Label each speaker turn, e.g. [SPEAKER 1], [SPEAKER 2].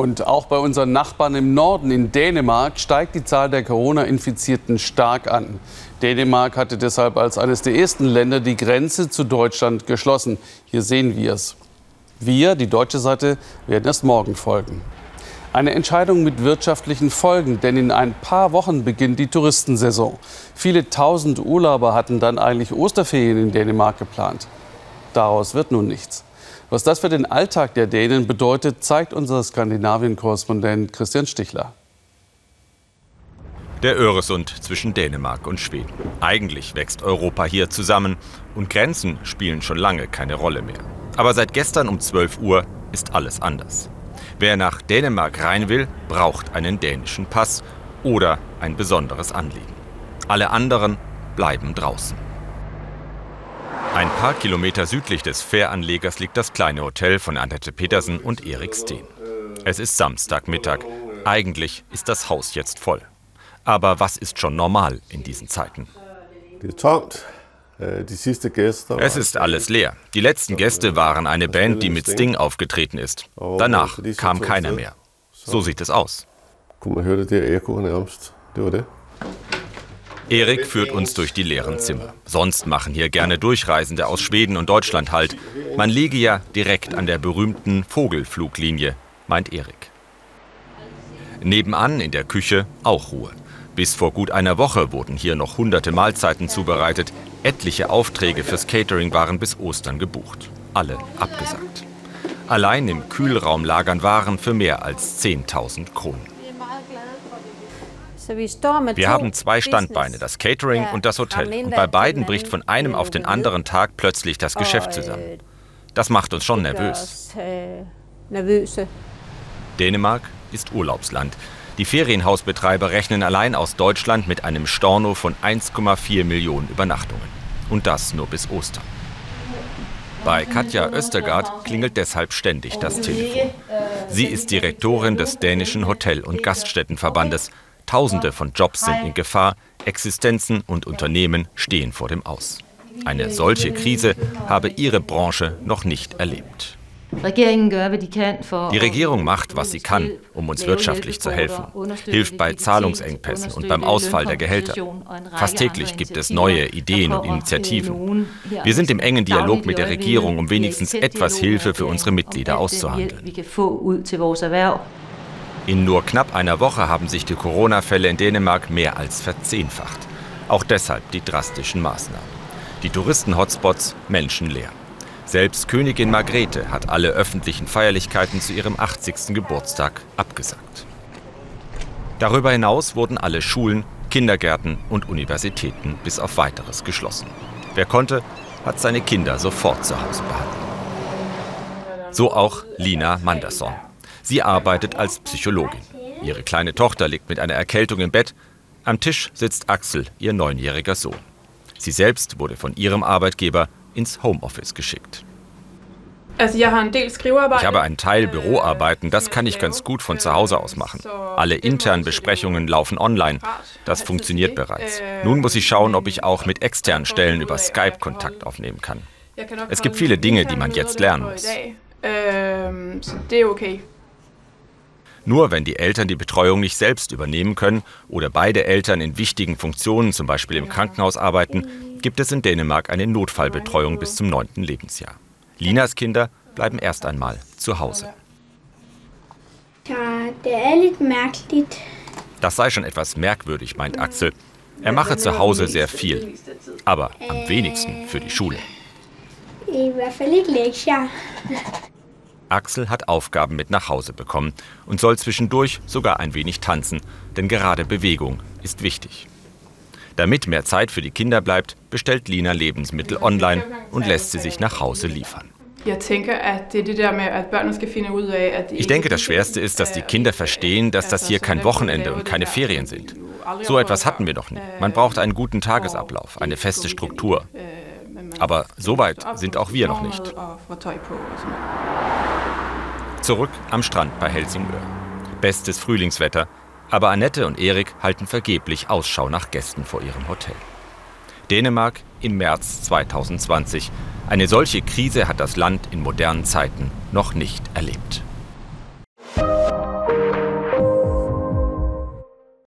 [SPEAKER 1] Und auch bei unseren Nachbarn im Norden, in Dänemark, steigt die Zahl der Corona-Infizierten stark an. Dänemark hatte deshalb als eines der ersten Länder die Grenze zu Deutschland geschlossen. Hier sehen wir es. Wir, die deutsche Seite, werden erst morgen folgen. Eine Entscheidung mit wirtschaftlichen Folgen, denn in ein paar Wochen beginnt die Touristensaison. Viele tausend Urlauber hatten dann eigentlich Osterferien in Dänemark geplant. Daraus wird nun nichts. Was das für den Alltag der Dänen bedeutet, zeigt unser Skandinavien-Korrespondent Christian Stichler.
[SPEAKER 2] Der Öresund zwischen Dänemark und Schweden. Eigentlich wächst Europa hier zusammen und Grenzen spielen schon lange keine Rolle mehr. Aber seit gestern um 12 Uhr ist alles anders. Wer nach Dänemark rein will, braucht einen dänischen Pass oder ein besonderes Anliegen. Alle anderen bleiben draußen. Ein paar Kilometer südlich des Fähranlegers liegt das kleine Hotel von Annette Petersen und Erik Steen. Es ist Samstagmittag. Eigentlich ist das Haus jetzt voll. Aber was ist schon normal in diesen Zeiten?
[SPEAKER 3] Äh,
[SPEAKER 2] es ist alles leer. Die letzten Gäste waren eine Band, die mit Sting aufgetreten ist. Danach kam keiner mehr. So sieht es aus. Erik führt uns durch die leeren Zimmer. Sonst machen hier gerne Durchreisende aus Schweden und Deutschland halt. Man liege ja direkt an der berühmten Vogelfluglinie, meint Erik. Nebenan in der Küche auch Ruhe. Bis vor gut einer Woche wurden hier noch hunderte Mahlzeiten zubereitet. Etliche Aufträge fürs Catering waren bis Ostern gebucht. Alle abgesagt. Allein im Kühlraum lagern Waren für mehr als 10.000 Kronen. Wir haben zwei Standbeine, das Catering und das Hotel. Und bei beiden bricht von einem auf den anderen Tag plötzlich das Geschäft zusammen. Das macht uns schon nervös. Dänemark ist Urlaubsland. Die Ferienhausbetreiber rechnen allein aus Deutschland mit einem Storno von 1,4 Millionen Übernachtungen. Und das nur bis Ostern. Bei Katja Östergaard klingelt deshalb ständig das Telefon. Sie ist Direktorin des dänischen Hotel- und Gaststättenverbandes Tausende von Jobs sind in Gefahr, Existenzen und Unternehmen stehen vor dem Aus. Eine solche Krise habe ihre Branche noch nicht erlebt. Die Regierung macht, was sie kann, um uns wirtschaftlich zu helfen, hilft bei Zahlungsengpässen und beim Ausfall der Gehälter. Fast täglich gibt es neue Ideen und Initiativen. Wir sind im engen Dialog mit der Regierung, um wenigstens etwas Hilfe für unsere Mitglieder auszuhandeln. In nur knapp einer Woche haben sich die Corona-Fälle in Dänemark mehr als verzehnfacht. Auch deshalb die drastischen Maßnahmen. Die Touristen-Hotspots menschenleer. Selbst Königin Margrethe hat alle öffentlichen Feierlichkeiten zu ihrem 80. Geburtstag abgesagt. Darüber hinaus wurden alle Schulen, Kindergärten und Universitäten bis auf weiteres geschlossen. Wer konnte, hat seine Kinder sofort zu Hause behalten. So auch Lina Manderson. Sie arbeitet als Psychologin. Ihre kleine Tochter liegt mit einer Erkältung im Bett. Am Tisch sitzt Axel, ihr neunjähriger Sohn. Sie selbst wurde von ihrem Arbeitgeber ins Homeoffice geschickt. Ich habe einen Teil Büroarbeiten, das kann ich ganz gut von zu Hause aus machen. Alle internen Besprechungen laufen online. Das funktioniert bereits. Nun muss ich schauen, ob ich auch mit externen Stellen über Skype Kontakt aufnehmen kann. Es gibt viele Dinge, die man jetzt lernen muss. Nur wenn die Eltern die Betreuung nicht selbst übernehmen können oder beide Eltern in wichtigen Funktionen, zum Beispiel im Krankenhaus, arbeiten, gibt es in Dänemark eine Notfallbetreuung bis zum neunten Lebensjahr. Linas Kinder bleiben erst einmal zu Hause. Das sei schon etwas merkwürdig, meint Axel. Er mache zu Hause sehr viel, aber am wenigsten für die Schule. Axel hat Aufgaben mit nach Hause bekommen und soll zwischendurch sogar ein wenig tanzen, denn gerade Bewegung ist wichtig. Damit mehr Zeit für die Kinder bleibt, bestellt Lina Lebensmittel online und lässt sie sich nach Hause liefern. Ich denke, das Schwerste ist, dass die Kinder verstehen, dass das hier kein Wochenende und keine Ferien sind. So etwas hatten wir doch nicht. Man braucht einen guten Tagesablauf, eine feste Struktur. Aber so weit sind auch wir noch nicht. Zurück am Strand bei Helsingör. Bestes Frühlingswetter, aber Annette und Erik halten vergeblich Ausschau nach Gästen vor ihrem Hotel. Dänemark im März 2020. Eine solche Krise hat das Land in modernen Zeiten noch nicht erlebt.